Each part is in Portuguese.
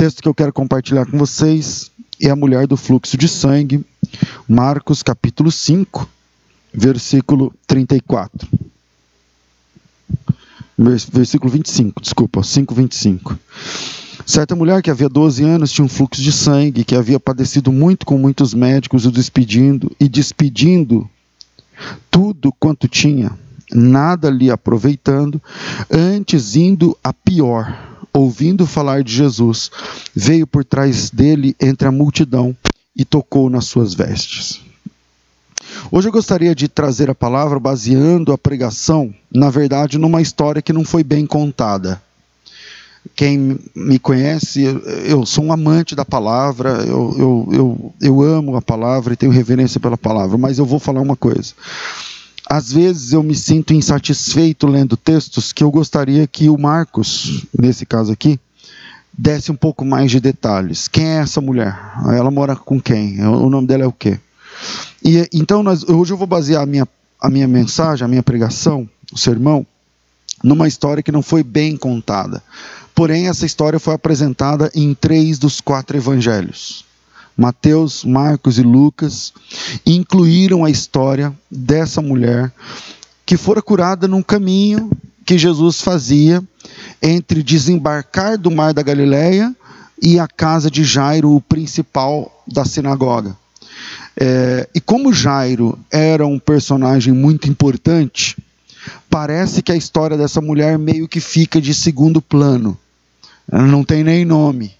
texto que eu quero compartilhar com vocês é a mulher do fluxo de sangue, Marcos capítulo 5, versículo 34. Versículo 25, desculpa, 5, 25. Certa mulher que havia 12 anos tinha um fluxo de sangue, que havia padecido muito com muitos médicos, o despedindo e despedindo tudo quanto tinha, nada lhe aproveitando, antes indo a pior ouvindo falar de Jesus, veio por trás dele entre a multidão e tocou nas suas vestes. Hoje eu gostaria de trazer a palavra baseando a pregação, na verdade, numa história que não foi bem contada. Quem me conhece, eu sou um amante da palavra, eu, eu, eu, eu amo a palavra e tenho reverência pela palavra, mas eu vou falar uma coisa. Às vezes eu me sinto insatisfeito lendo textos que eu gostaria que o Marcos, nesse caso aqui, desse um pouco mais de detalhes. Quem é essa mulher? Ela mora com quem? O nome dela é o quê? E então nós, hoje eu vou basear a minha, a minha mensagem, a minha pregação, o sermão, numa história que não foi bem contada. Porém, essa história foi apresentada em três dos quatro evangelhos. Mateus, Marcos e Lucas incluíram a história dessa mulher que fora curada num caminho que Jesus fazia entre desembarcar do mar da Galileia e a casa de Jairo, o principal da sinagoga. É, e como Jairo era um personagem muito importante, parece que a história dessa mulher meio que fica de segundo plano. Ela não tem nem nome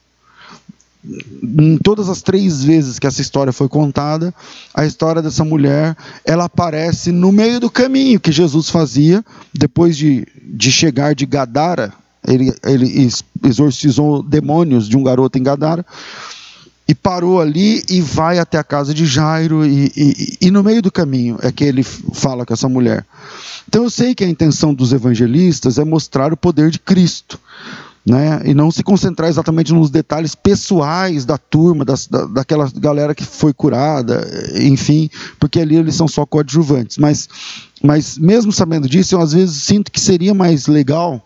em todas as três vezes que essa história foi contada, a história dessa mulher, ela aparece no meio do caminho que Jesus fazia, depois de, de chegar de Gadara, ele, ele exorcizou demônios de um garoto em Gadara, e parou ali e vai até a casa de Jairo, e, e, e no meio do caminho é que ele fala com essa mulher. Então eu sei que a intenção dos evangelistas é mostrar o poder de Cristo, né? e não se concentrar exatamente nos detalhes pessoais da turma, das, da, daquela galera que foi curada, enfim, porque ali eles são só coadjuvantes. Mas, mas mesmo sabendo disso, eu às vezes sinto que seria mais legal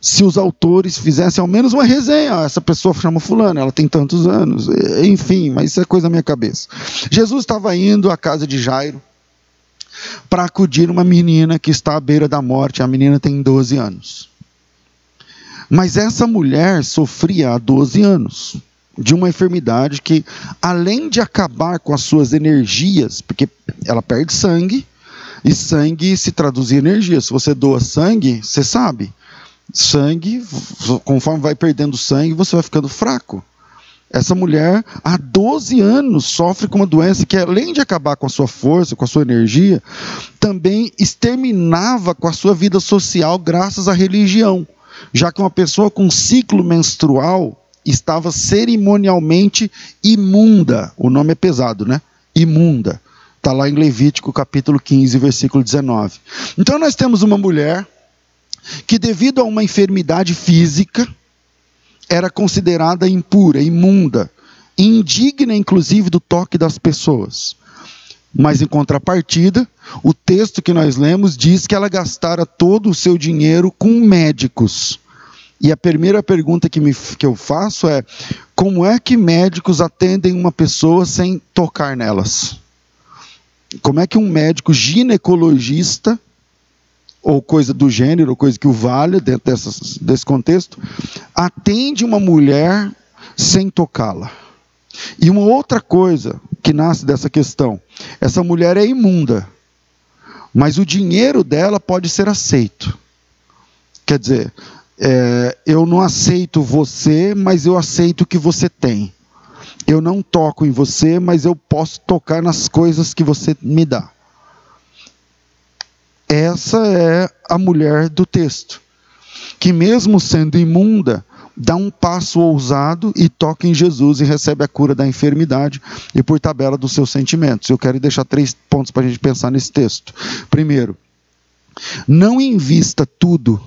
se os autores fizessem ao menos uma resenha. Essa pessoa chama fulano, ela tem tantos anos, enfim, mas isso é coisa da minha cabeça. Jesus estava indo à casa de Jairo para acudir uma menina que está à beira da morte, a menina tem 12 anos. Mas essa mulher sofria há 12 anos de uma enfermidade que, além de acabar com as suas energias, porque ela perde sangue, e sangue se traduz em energia. Se você doa sangue, você sabe, sangue, conforme vai perdendo sangue, você vai ficando fraco. Essa mulher, há 12 anos, sofre com uma doença que, além de acabar com a sua força, com a sua energia, também exterminava com a sua vida social graças à religião já que uma pessoa com ciclo menstrual estava cerimonialmente imunda. O nome é pesado, né? Imunda. Está lá em Levítico capítulo 15, versículo 19. Então nós temos uma mulher que, devido a uma enfermidade física, era considerada impura, imunda, indigna inclusive do toque das pessoas. Mas em contrapartida, o texto que nós lemos diz que ela gastara todo o seu dinheiro com médicos. E a primeira pergunta que, me, que eu faço é: como é que médicos atendem uma pessoa sem tocar nelas? Como é que um médico ginecologista, ou coisa do gênero, ou coisa que o valha dentro dessas, desse contexto, atende uma mulher sem tocá-la? E uma outra coisa que nasce dessa questão: essa mulher é imunda, mas o dinheiro dela pode ser aceito. Quer dizer, é, eu não aceito você, mas eu aceito o que você tem. Eu não toco em você, mas eu posso tocar nas coisas que você me dá. Essa é a mulher do texto, que mesmo sendo imunda, dá um passo ousado e toca em Jesus e recebe a cura da enfermidade e por tabela dos seus sentimentos. Eu quero deixar três pontos para a gente pensar nesse texto. Primeiro, não invista tudo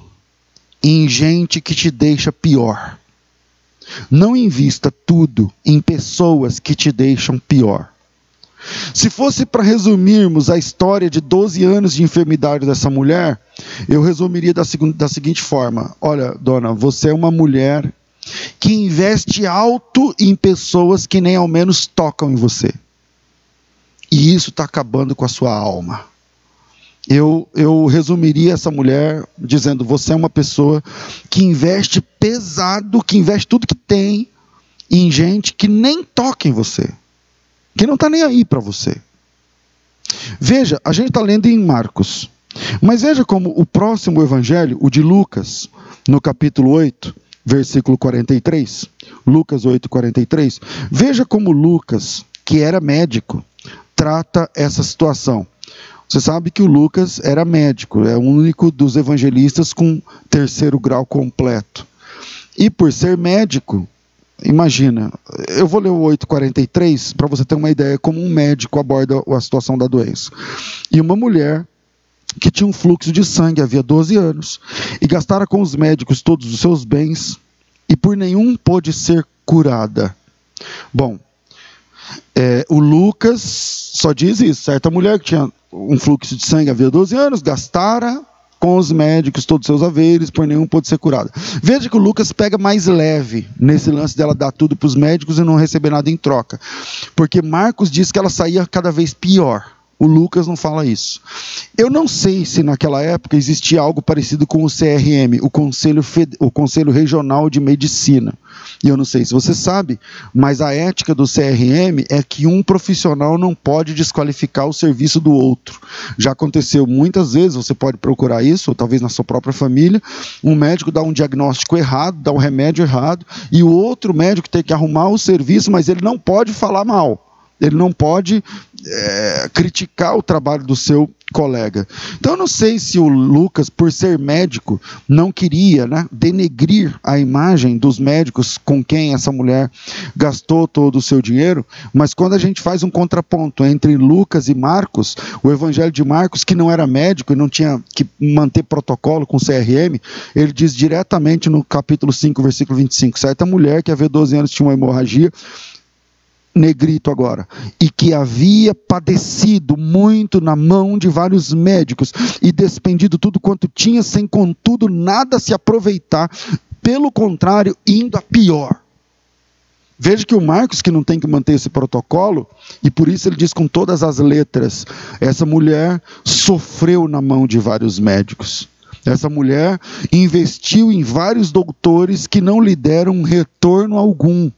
em gente que te deixa pior. Não invista tudo em pessoas que te deixam pior. Se fosse para resumirmos a história de 12 anos de enfermidade dessa mulher, eu resumiria da, da seguinte forma: Olha, dona, você é uma mulher que investe alto em pessoas que nem ao menos tocam em você. E isso está acabando com a sua alma. Eu, eu resumiria essa mulher dizendo: você é uma pessoa que investe pesado, que investe tudo que tem em gente que nem toca em você, que não está nem aí para você. Veja, a gente está lendo em Marcos, mas veja como o próximo evangelho, o de Lucas, no capítulo 8, versículo 43, Lucas 8, 43, veja como Lucas, que era médico, trata essa situação. Você sabe que o Lucas era médico, é o único dos evangelistas com terceiro grau completo. E por ser médico, Imagina, eu vou ler o 843 para você ter uma ideia como um médico aborda a situação da doença. E uma mulher que tinha um fluxo de sangue havia 12 anos e gastara com os médicos todos os seus bens e por nenhum pôde ser curada. Bom, é, o Lucas só diz isso: certa mulher que tinha um fluxo de sangue havia 12 anos, gastara com os médicos todos os seus haveres, por nenhum pôde ser curada. Veja que o Lucas pega mais leve nesse lance dela dar tudo para os médicos e não receber nada em troca. Porque Marcos diz que ela saía cada vez pior. O Lucas não fala isso. Eu não sei se naquela época existia algo parecido com o CRM, o Conselho, Fed... o Conselho Regional de Medicina. E eu não sei se você sabe, mas a ética do CRM é que um profissional não pode desqualificar o serviço do outro. Já aconteceu muitas vezes, você pode procurar isso, ou talvez na sua própria família, um médico dá um diagnóstico errado, dá um remédio errado, e o outro médico tem que arrumar o serviço, mas ele não pode falar mal ele não pode é, criticar o trabalho do seu colega. Então eu não sei se o Lucas, por ser médico, não queria né, denegrir a imagem dos médicos com quem essa mulher gastou todo o seu dinheiro, mas quando a gente faz um contraponto entre Lucas e Marcos, o evangelho de Marcos, que não era médico e não tinha que manter protocolo com CRM, ele diz diretamente no capítulo 5, versículo 25, certa mulher que havia 12 anos tinha uma hemorragia, negrito agora, e que havia padecido muito na mão de vários médicos e despendido tudo quanto tinha, sem contudo nada se aproveitar, pelo contrário, indo a pior. Veja que o Marcos, que não tem que manter esse protocolo, e por isso ele diz com todas as letras: essa mulher sofreu na mão de vários médicos. Essa mulher investiu em vários doutores que não lhe deram retorno algum.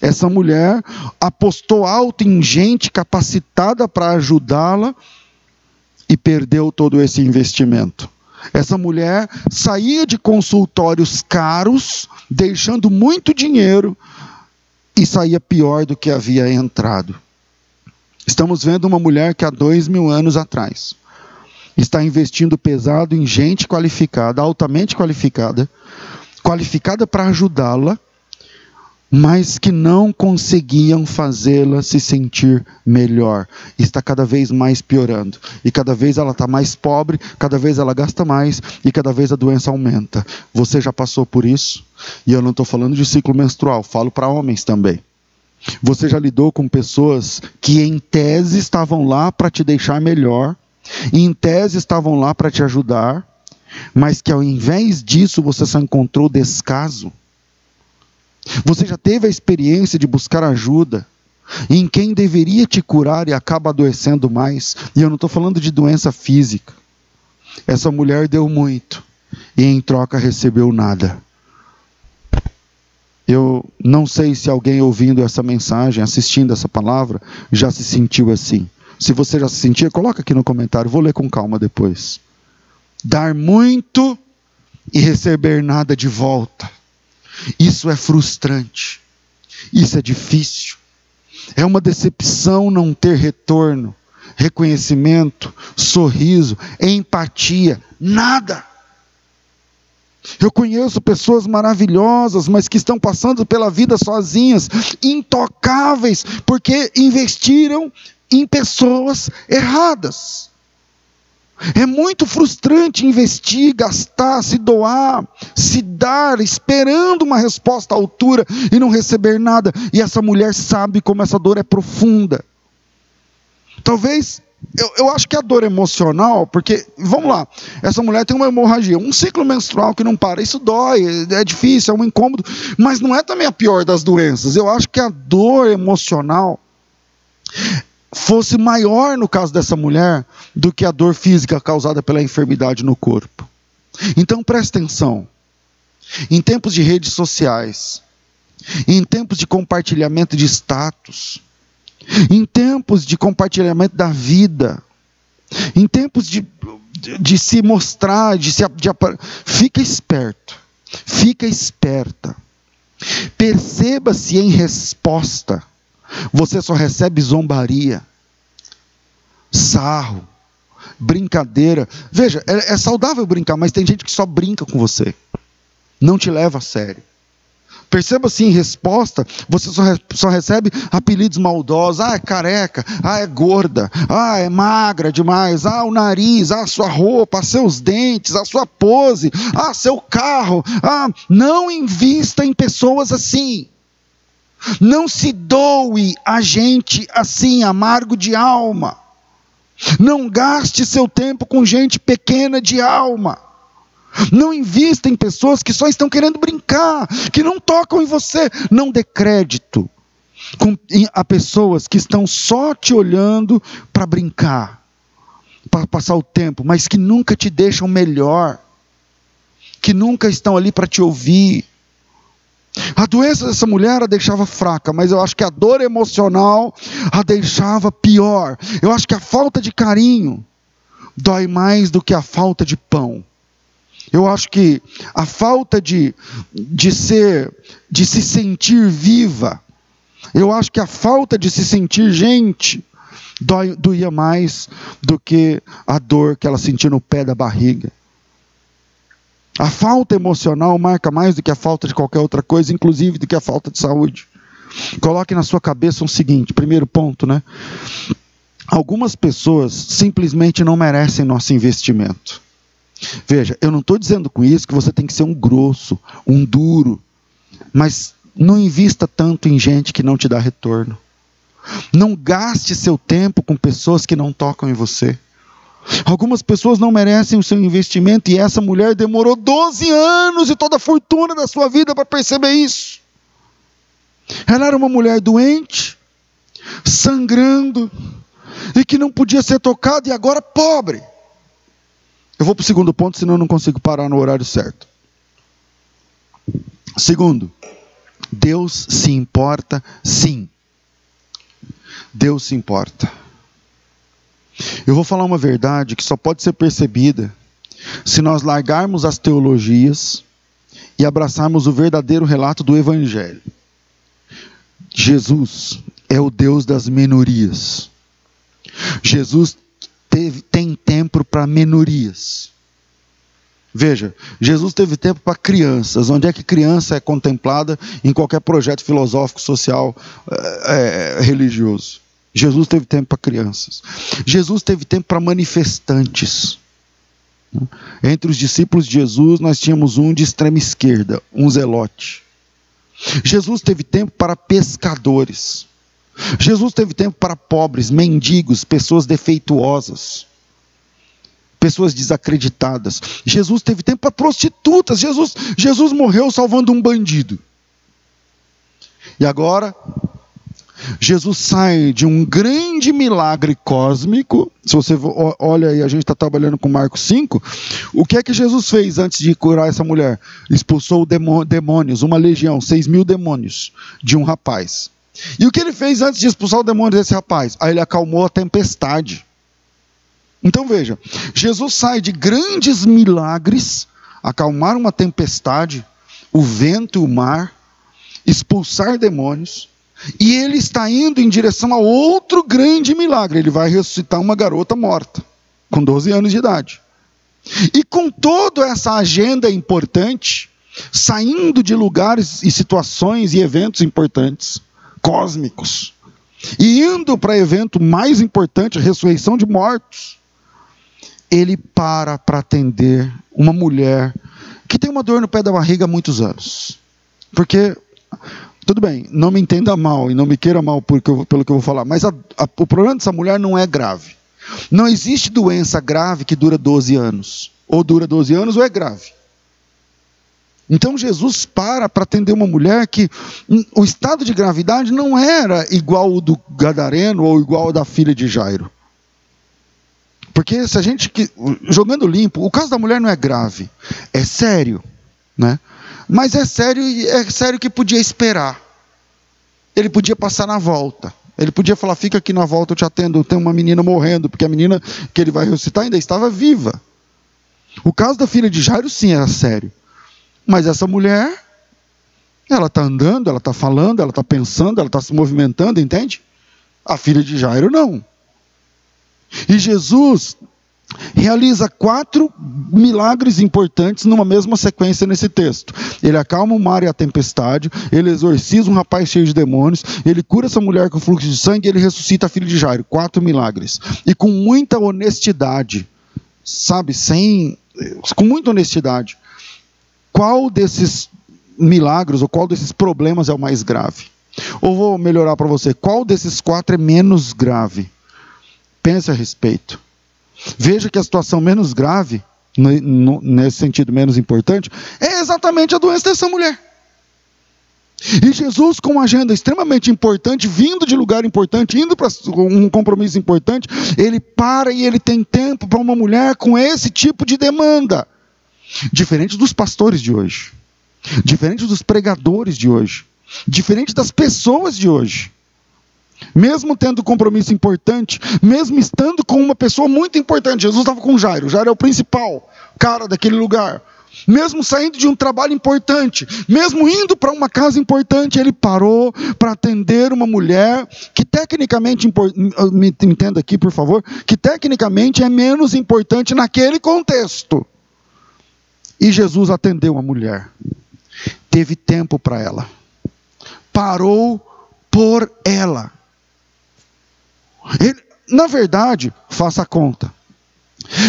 Essa mulher apostou alto em gente capacitada para ajudá-la e perdeu todo esse investimento. Essa mulher saía de consultórios caros, deixando muito dinheiro e saía pior do que havia entrado. Estamos vendo uma mulher que há dois mil anos atrás está investindo pesado em gente qualificada, altamente qualificada, qualificada para ajudá-la mas que não conseguiam fazê-la se sentir melhor. Está cada vez mais piorando. E cada vez ela está mais pobre, cada vez ela gasta mais e cada vez a doença aumenta. Você já passou por isso? E eu não estou falando de ciclo menstrual, falo para homens também. Você já lidou com pessoas que, em tese, estavam lá para te deixar melhor, em tese, estavam lá para te ajudar, mas que, ao invés disso, você só encontrou descaso? Você já teve a experiência de buscar ajuda em quem deveria te curar e acaba adoecendo mais? E eu não estou falando de doença física. Essa mulher deu muito e em troca recebeu nada. Eu não sei se alguém ouvindo essa mensagem, assistindo essa palavra, já se sentiu assim. Se você já se sentia, coloca aqui no comentário, vou ler com calma depois. Dar muito e receber nada de volta. Isso é frustrante. Isso é difícil. É uma decepção não ter retorno, reconhecimento, sorriso, empatia, nada. Eu conheço pessoas maravilhosas, mas que estão passando pela vida sozinhas, intocáveis, porque investiram em pessoas erradas. É muito frustrante investir, gastar, se doar, se dar, esperando uma resposta à altura e não receber nada. E essa mulher sabe como essa dor é profunda. Talvez eu, eu acho que a dor emocional, porque, vamos lá, essa mulher tem uma hemorragia, um ciclo menstrual que não para, isso dói, é difícil, é um incômodo, mas não é também a pior das doenças. Eu acho que a dor emocional fosse maior no caso dessa mulher do que a dor física causada pela enfermidade no corpo. Então preste atenção. Em tempos de redes sociais, em tempos de compartilhamento de status, em tempos de compartilhamento da vida, em tempos de, de, de se mostrar, de se de, fica esperto, fica esperta. Perceba se em resposta você só recebe zombaria, sarro, brincadeira. Veja, é, é saudável brincar, mas tem gente que só brinca com você, não te leva a sério. Perceba assim, em resposta, você só, re, só recebe apelidos maldosos. Ah, é careca. Ah, é gorda. Ah, é magra demais. Ah, o nariz. Ah, sua roupa. Ah, seus dentes. Ah, sua pose. Ah, seu carro. Ah, não invista em pessoas assim. Não se doe a gente assim, amargo de alma. Não gaste seu tempo com gente pequena de alma. Não invista em pessoas que só estão querendo brincar, que não tocam em você. Não dê crédito com, a pessoas que estão só te olhando para brincar, para passar o tempo, mas que nunca te deixam melhor, que nunca estão ali para te ouvir. A doença dessa mulher a deixava fraca, mas eu acho que a dor emocional a deixava pior. Eu acho que a falta de carinho dói mais do que a falta de pão. Eu acho que a falta de, de ser, de se sentir viva, eu acho que a falta de se sentir gente dói, doía mais do que a dor que ela sentia no pé da barriga. A falta emocional marca mais do que a falta de qualquer outra coisa, inclusive do que a falta de saúde. Coloque na sua cabeça o seguinte: primeiro ponto, né? Algumas pessoas simplesmente não merecem nosso investimento. Veja, eu não estou dizendo com isso que você tem que ser um grosso, um duro, mas não invista tanto em gente que não te dá retorno. Não gaste seu tempo com pessoas que não tocam em você. Algumas pessoas não merecem o seu investimento e essa mulher demorou 12 anos e toda a fortuna da sua vida para perceber isso. Ela era uma mulher doente, sangrando e que não podia ser tocada e agora pobre. Eu vou para o segundo ponto, senão eu não consigo parar no horário certo. Segundo, Deus se importa sim. Deus se importa. Eu vou falar uma verdade que só pode ser percebida se nós largarmos as teologias e abraçarmos o verdadeiro relato do Evangelho. Jesus é o Deus das minorias. Jesus teve, tem tempo para menorias. Veja, Jesus teve tempo para crianças. Onde é que criança é contemplada em qualquer projeto filosófico, social, é, religioso? Jesus teve tempo para crianças. Jesus teve tempo para manifestantes. Entre os discípulos de Jesus, nós tínhamos um de extrema esquerda, um zelote. Jesus teve tempo para pescadores. Jesus teve tempo para pobres, mendigos, pessoas defeituosas, pessoas desacreditadas. Jesus teve tempo para prostitutas. Jesus, Jesus morreu salvando um bandido. E agora, Jesus sai de um grande milagre cósmico. Se você olha aí, a gente está trabalhando com Marcos 5. O que é que Jesus fez antes de curar essa mulher? Expulsou demônios, uma legião, seis mil demônios de um rapaz. E o que ele fez antes de expulsar o demônio desse rapaz? Aí ele acalmou a tempestade. Então veja, Jesus sai de grandes milagres, acalmar uma tempestade, o vento e o mar, expulsar demônios, e ele está indo em direção a outro grande milagre. Ele vai ressuscitar uma garota morta, com 12 anos de idade. E com toda essa agenda importante, saindo de lugares e situações e eventos importantes, cósmicos. E indo para o evento mais importante, a ressurreição de mortos, ele para para atender uma mulher que tem uma dor no pé da barriga há muitos anos. Porque, tudo bem, não me entenda mal e não me queira mal eu, pelo que eu vou falar, mas a, a, o problema dessa mulher não é grave. Não existe doença grave que dura 12 anos. Ou dura 12 anos ou é grave. Então Jesus para para atender uma mulher que o estado de gravidade não era igual ao do Gadareno ou igual ao da filha de Jairo. Porque se a gente jogando limpo, o caso da mulher não é grave, é sério, né? Mas é sério é sério que podia esperar. Ele podia passar na volta. Ele podia falar: "Fica aqui na volta, eu te atendo, tem uma menina morrendo", porque a menina que ele vai ressuscitar ainda estava viva. O caso da filha de Jairo sim era sério. Mas essa mulher, ela está andando, ela está falando, ela está pensando, ela está se movimentando, entende? A filha de Jairo não. E Jesus realiza quatro milagres importantes numa mesma sequência nesse texto. Ele acalma o mar e a tempestade, ele exorciza um rapaz cheio de demônios, ele cura essa mulher com fluxo de sangue ele ressuscita a filha de Jairo. Quatro milagres. E com muita honestidade, sabe, sem com muita honestidade qual desses milagres ou qual desses problemas é o mais grave? Ou vou melhorar para você, qual desses quatro é menos grave? Pense a respeito. Veja que a situação menos grave, nesse sentido menos importante, é exatamente a doença dessa mulher. E Jesus, com uma agenda extremamente importante, vindo de lugar importante, indo para um compromisso importante, ele para e ele tem tempo para uma mulher com esse tipo de demanda. Diferente dos pastores de hoje, diferente dos pregadores de hoje, diferente das pessoas de hoje. Mesmo tendo compromisso importante, mesmo estando com uma pessoa muito importante, Jesus estava com Jairo, Jairo é o principal cara daquele lugar. Mesmo saindo de um trabalho importante, mesmo indo para uma casa importante, ele parou para atender uma mulher que tecnicamente, me entenda aqui por favor, que tecnicamente é menos importante naquele contexto. E Jesus atendeu a mulher, teve tempo para ela, parou por ela. Ele, na verdade, faça a conta.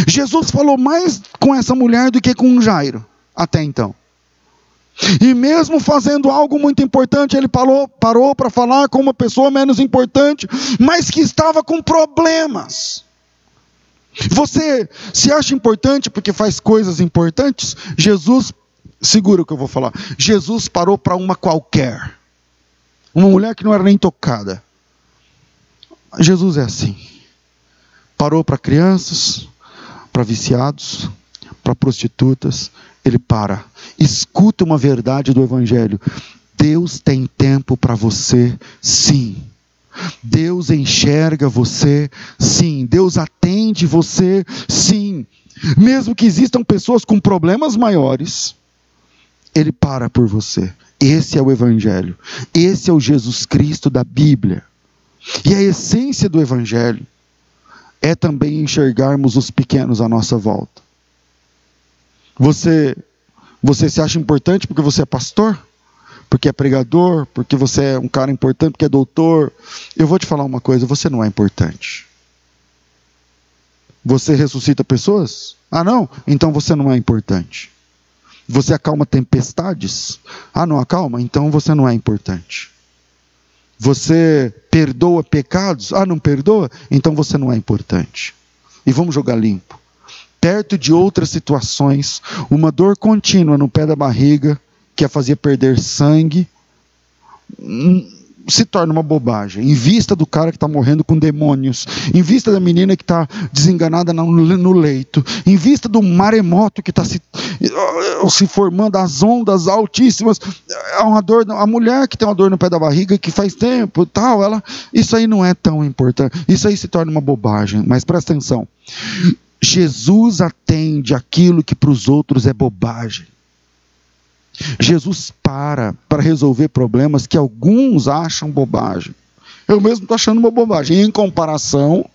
Jesus falou mais com essa mulher do que com Jairo, até então. E mesmo fazendo algo muito importante, ele parou, parou para falar com uma pessoa menos importante, mas que estava com problemas. Você se acha importante porque faz coisas importantes? Jesus, segura o que eu vou falar. Jesus parou para uma qualquer. Uma mulher que não era nem tocada. Jesus é assim. Parou para crianças, para viciados, para prostitutas. Ele para. Escuta uma verdade do Evangelho. Deus tem tempo para você, sim. Deus enxerga você, sim. Deus atende você, sim. Mesmo que existam pessoas com problemas maiores, Ele para por você. Esse é o Evangelho. Esse é o Jesus Cristo da Bíblia. E a essência do Evangelho é também enxergarmos os pequenos à nossa volta. Você, você se acha importante porque você é pastor? porque é pregador, porque você é um cara importante, porque é doutor. Eu vou te falar uma coisa: você não é importante. Você ressuscita pessoas? Ah, não? Então você não é importante. Você acalma tempestades? Ah, não acalma? Então você não é importante. Você perdoa pecados? Ah, não perdoa? Então você não é importante. E vamos jogar limpo. Perto de outras situações, uma dor contínua no pé da barriga, que a fazia perder sangue, se torna uma bobagem. Em vista do cara que está morrendo com demônios, em vista da menina que está desenganada no leito, em vista do maremoto que está se, se formando, as ondas altíssimas, é uma dor, a mulher que tem uma dor no pé da barriga que faz tempo tal, ela, isso aí não é tão importante. Isso aí se torna uma bobagem. Mas presta atenção. Jesus atende aquilo que para os outros é bobagem. Jesus para para resolver problemas que alguns acham bobagem. Eu mesmo estou achando uma bobagem em comparação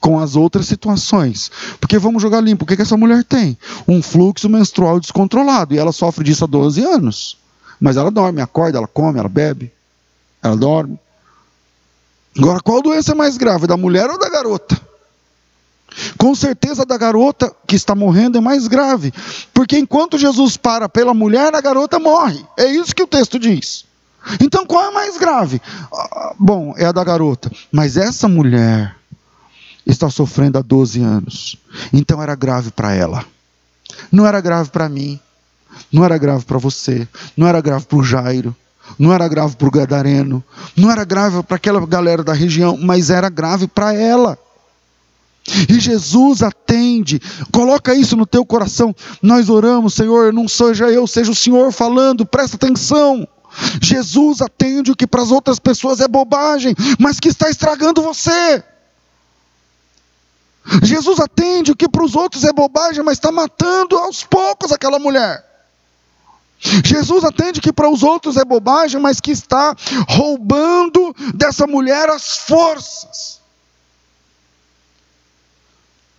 com as outras situações. Porque vamos jogar limpo. O que, que essa mulher tem? Um fluxo menstrual descontrolado. E ela sofre disso há 12 anos. Mas ela dorme, acorda, ela come, ela bebe. Ela dorme. Agora, qual doença é mais grave? Da mulher ou da garota? Com certeza da garota que está morrendo é mais grave, porque enquanto Jesus para pela mulher, a garota morre. É isso que o texto diz. Então qual é mais grave? Ah, bom, é a da garota. Mas essa mulher está sofrendo há 12 anos. Então era grave para ela. Não era grave para mim. Não era grave para você. Não era grave para o Jairo. Não era grave para o Gadareno. Não era grave para aquela galera da região. Mas era grave para ela. E Jesus atende, coloca isso no teu coração. Nós oramos, Senhor, não seja eu, seja o Senhor falando, presta atenção. Jesus atende o que para as outras pessoas é bobagem, mas que está estragando você. Jesus atende o que para os outros é bobagem, mas está matando aos poucos aquela mulher. Jesus atende que para os outros é bobagem, mas que está roubando dessa mulher as forças.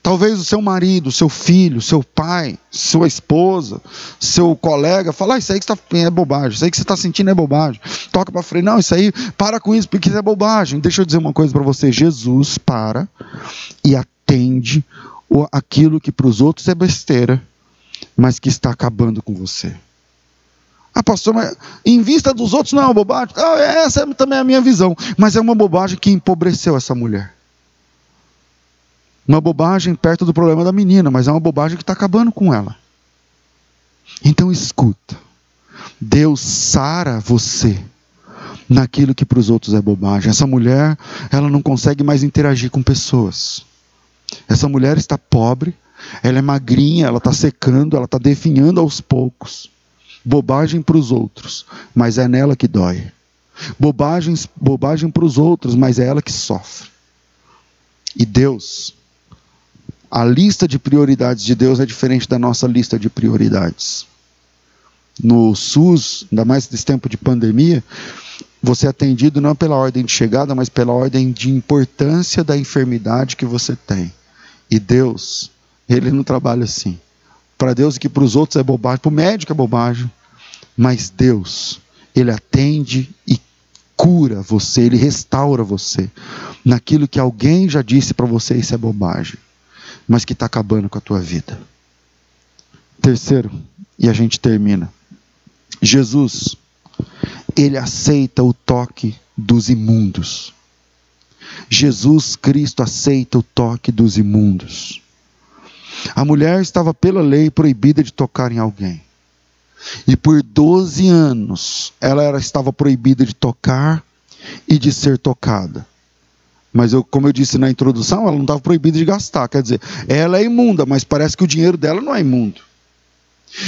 Talvez o seu marido, seu filho, seu pai, sua esposa, seu colega, falar, ah, isso aí que está é bobagem, isso aí que você está sentindo é bobagem. Toca para frente, não, isso aí, para com isso, porque isso é bobagem. Deixa eu dizer uma coisa para você: Jesus para e atende aquilo que para os outros é besteira, mas que está acabando com você. Ah, pastor, mas em vista dos outros não é uma bobagem. Ah, essa é também a minha visão, mas é uma bobagem que empobreceu essa mulher. Uma bobagem perto do problema da menina, mas é uma bobagem que está acabando com ela. Então escuta. Deus sara você naquilo que para os outros é bobagem. Essa mulher, ela não consegue mais interagir com pessoas. Essa mulher está pobre, ela é magrinha, ela está secando, ela está definhando aos poucos. Bobagem para os outros, mas é nela que dói. Bobagens, bobagem para os outros, mas é ela que sofre. E Deus a lista de prioridades de Deus é diferente da nossa lista de prioridades. No SUS, ainda mais nesse tempo de pandemia, você é atendido não pela ordem de chegada, mas pela ordem de importância da enfermidade que você tem. E Deus, Ele não trabalha assim. Para Deus, que para os outros é bobagem, para o médico é bobagem. Mas Deus, Ele atende e cura você, Ele restaura você. Naquilo que alguém já disse para você, isso é bobagem mas que está acabando com a tua vida. Terceiro, e a gente termina. Jesus, ele aceita o toque dos imundos. Jesus Cristo aceita o toque dos imundos. A mulher estava pela lei proibida de tocar em alguém. E por 12 anos ela era, estava proibida de tocar e de ser tocada. Mas eu, como eu disse na introdução, ela não estava proibida de gastar. Quer dizer, ela é imunda, mas parece que o dinheiro dela não é imundo.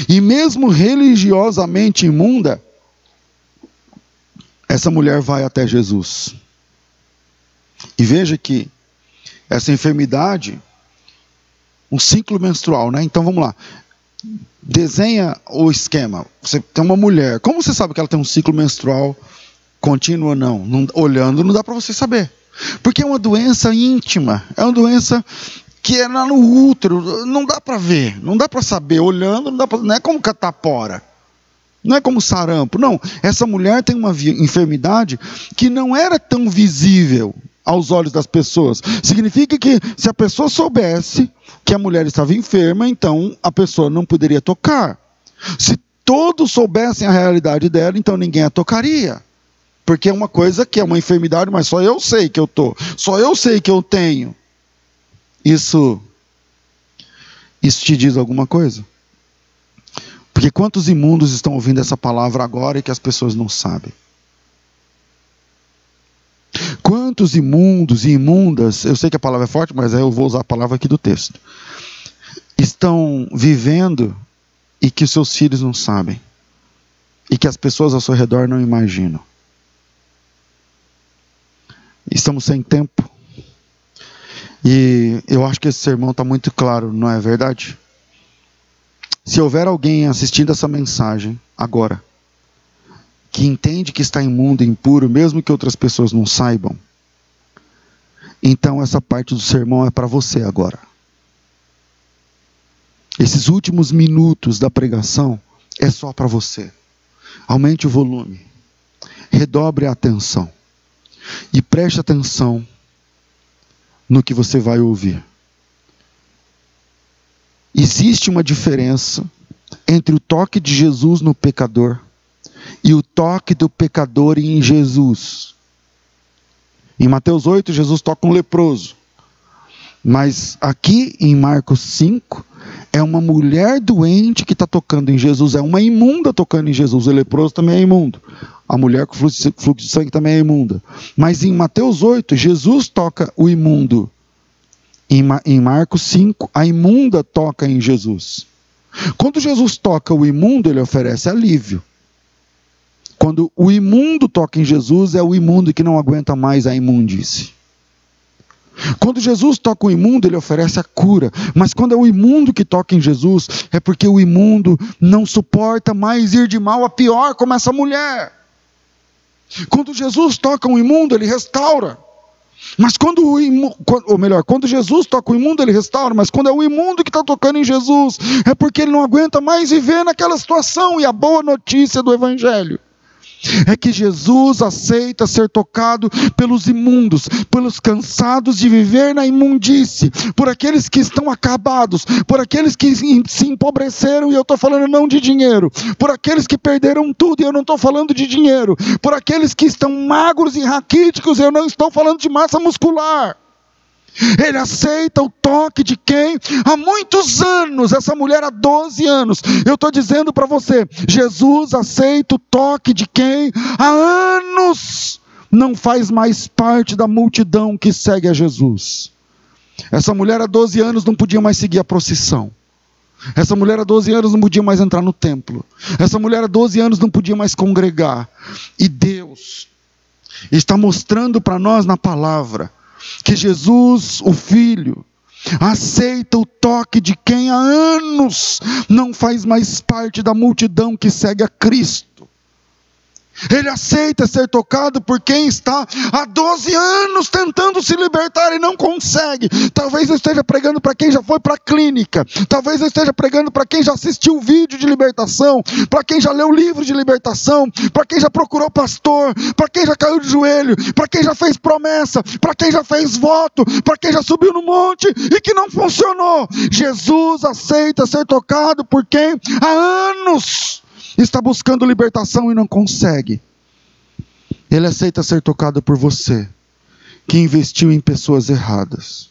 E mesmo religiosamente imunda, essa mulher vai até Jesus. E veja que essa enfermidade, um ciclo menstrual, né? Então vamos lá. Desenha o esquema. Você tem uma mulher. Como você sabe que ela tem um ciclo menstrual contínuo ou não? não olhando, não dá para você saber. Porque é uma doença íntima, é uma doença que é lá no útero, não dá para ver, não dá para saber, olhando, não, dá pra, não é como catapora, não é como sarampo, não. Essa mulher tem uma enfermidade que não era tão visível aos olhos das pessoas. Significa que se a pessoa soubesse que a mulher estava enferma, então a pessoa não poderia tocar. Se todos soubessem a realidade dela, então ninguém a tocaria. Porque é uma coisa que é uma enfermidade, mas só eu sei que eu tô, só eu sei que eu tenho. Isso isso te diz alguma coisa? Porque quantos imundos estão ouvindo essa palavra agora e que as pessoas não sabem? Quantos imundos e imundas, eu sei que a palavra é forte, mas eu vou usar a palavra aqui do texto, estão vivendo e que seus filhos não sabem, e que as pessoas ao seu redor não imaginam. Estamos sem tempo. E eu acho que esse sermão está muito claro, não é verdade? Se houver alguém assistindo essa mensagem agora, que entende que está imundo impuro, mesmo que outras pessoas não saibam, então essa parte do sermão é para você agora. Esses últimos minutos da pregação é só para você. Aumente o volume, redobre a atenção. E preste atenção no que você vai ouvir. Existe uma diferença entre o toque de Jesus no pecador e o toque do pecador em Jesus. Em Mateus 8, Jesus toca um leproso. Mas aqui em Marcos 5, é uma mulher doente que está tocando em Jesus, é uma imunda tocando em Jesus. O leproso também é imundo. A mulher com fluxo de sangue também é imunda. Mas em Mateus 8, Jesus toca o imundo. Em Marcos 5, a imunda toca em Jesus. Quando Jesus toca o imundo, ele oferece alívio. Quando o imundo toca em Jesus, é o imundo que não aguenta mais a imundície. Quando Jesus toca o imundo, ele oferece a cura. Mas quando é o imundo que toca em Jesus, é porque o imundo não suporta mais ir de mal a pior, como essa mulher. Quando Jesus toca o imundo, ele restaura. Mas quando o imundo, ou melhor, quando Jesus toca o imundo, ele restaura, mas quando é o imundo que está tocando em Jesus, é porque ele não aguenta mais viver naquela situação. E a boa notícia do Evangelho é que Jesus aceita ser tocado pelos imundos, pelos cansados de viver na imundície, por aqueles que estão acabados, por aqueles que se empobreceram, e eu estou falando não de dinheiro, por aqueles que perderam tudo, e eu não estou falando de dinheiro, por aqueles que estão magros e raquíticos, eu não estou falando de massa muscular. Ele aceita o toque de quem? Há muitos anos, essa mulher há 12 anos. Eu estou dizendo para você: Jesus aceita o toque de quem? Há anos não faz mais parte da multidão que segue a Jesus. Essa mulher há 12 anos não podia mais seguir a procissão. Essa mulher há 12 anos não podia mais entrar no templo. Essa mulher há 12 anos não podia mais congregar. E Deus está mostrando para nós na palavra que Jesus, o Filho, aceita o toque de quem há anos não faz mais parte da multidão que segue a Cristo. Ele aceita ser tocado por quem está há 12 anos tentando se libertar e não consegue. Talvez eu esteja pregando para quem já foi para a clínica. Talvez eu esteja pregando para quem já assistiu vídeo de libertação, para quem já leu livro de libertação, para quem já procurou pastor, para quem já caiu de joelho, para quem já fez promessa, para quem já fez voto, para quem já subiu no monte e que não funcionou. Jesus aceita ser tocado por quem há anos está buscando libertação e não consegue. Ele aceita ser tocado por você, que investiu em pessoas erradas.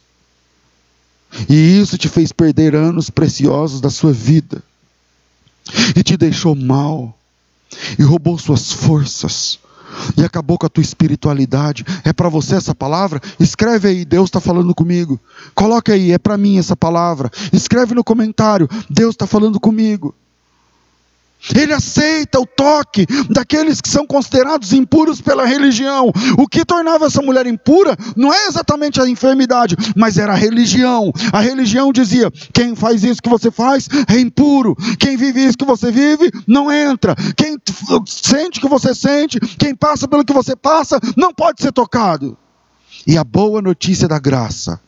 E isso te fez perder anos preciosos da sua vida, e te deixou mal, e roubou suas forças, e acabou com a tua espiritualidade. É para você essa palavra? Escreve aí, Deus está falando comigo. Coloque aí, é para mim essa palavra. Escreve no comentário, Deus está falando comigo. Ele aceita o toque daqueles que são considerados impuros pela religião. O que tornava essa mulher impura não é exatamente a enfermidade, mas era a religião. A religião dizia: quem faz isso que você faz é impuro. Quem vive isso que você vive não entra. Quem sente o que você sente, quem passa pelo que você passa, não pode ser tocado. E a boa notícia da graça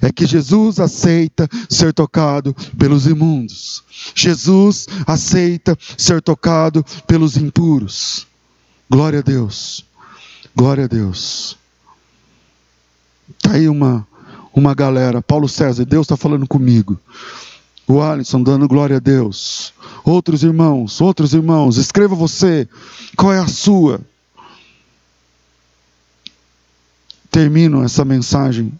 é que Jesus aceita ser tocado pelos imundos. Jesus aceita ser tocado pelos impuros. Glória a Deus. Glória a Deus. Está aí uma, uma galera. Paulo César, Deus está falando comigo. O Alisson dando glória a Deus. Outros irmãos, outros irmãos, escreva você. Qual é a sua? Termino essa mensagem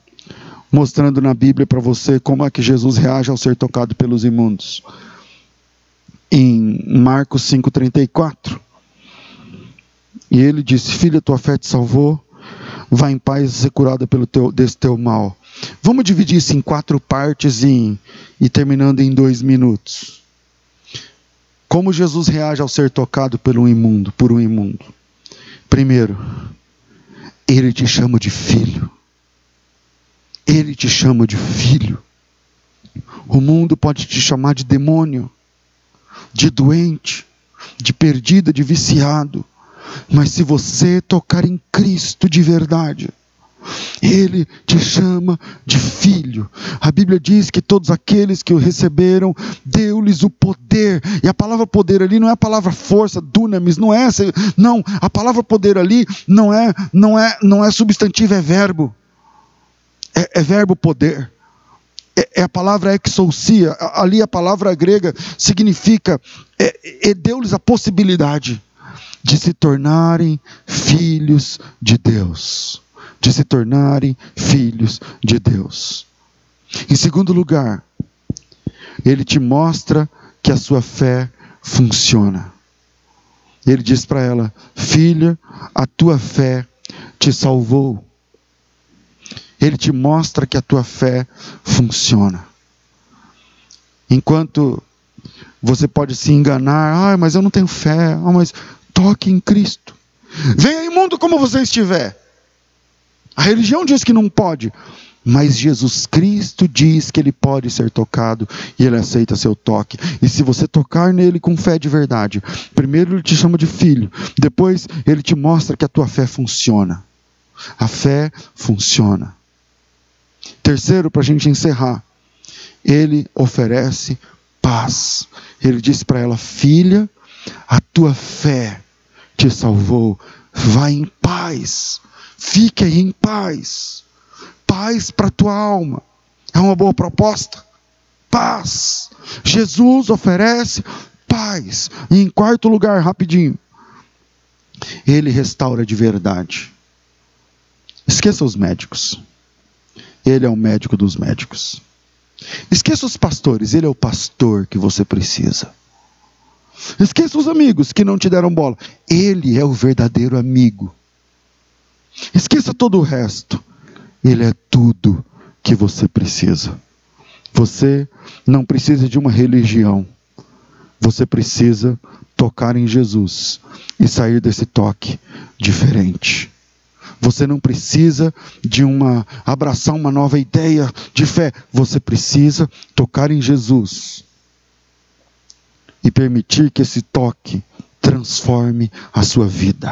mostrando na Bíblia para você como é que Jesus reage ao ser tocado pelos imundos. Em Marcos 5,34. E ele disse: Filha, tua fé te salvou, vá em paz e ser curada pelo teu, desse teu mal. Vamos dividir isso em quatro partes e, e terminando em dois minutos. Como Jesus reage ao ser tocado pelo imundo, por um imundo? Primeiro, ele te chama de filho. Ele te chama de filho. O mundo pode te chamar de demônio, de doente, de perdida, de viciado. Mas se você tocar em Cristo de verdade, ele te chama de filho. A Bíblia diz que todos aqueles que o receberam, deu-lhes o poder. E a palavra poder ali não é a palavra força, dunamis, não é essa, não, a palavra poder ali não é, não é, não é substantivo, é verbo é, é verbo poder. É, é, a palavra exousia. Ali a palavra grega significa, é, é deu-lhes a possibilidade de se tornarem filhos de Deus. De se tornarem filhos de Deus. Em segundo lugar, ele te mostra que a sua fé funciona. Ele diz para ela: Filha, a tua fé te salvou. Ele te mostra que a tua fé funciona. Enquanto você pode se enganar, ah, mas eu não tenho fé, ah, mas toque em Cristo. Venha imundo como você estiver. A religião diz que não pode, mas Jesus Cristo diz que ele pode ser tocado e ele aceita seu toque. E se você tocar nele com fé de verdade, primeiro ele te chama de filho, depois ele te mostra que a tua fé funciona. A fé funciona. Terceiro, para a gente encerrar, ele oferece paz. Ele diz para ela: Filha, a tua fé te salvou. Vai em paz. Fique aí em paz. Paz para a tua alma. É uma boa proposta. Paz. Jesus oferece paz. E em quarto lugar, rapidinho, ele restaura de verdade. Esqueça os médicos. Ele é o médico dos médicos. Esqueça os pastores, ele é o pastor que você precisa. Esqueça os amigos que não te deram bola. Ele é o verdadeiro amigo. Esqueça todo o resto. Ele é tudo que você precisa. Você não precisa de uma religião. Você precisa tocar em Jesus e sair desse toque diferente. Você não precisa de uma abraçar uma nova ideia de fé. Você precisa tocar em Jesus e permitir que esse toque transforme a sua vida.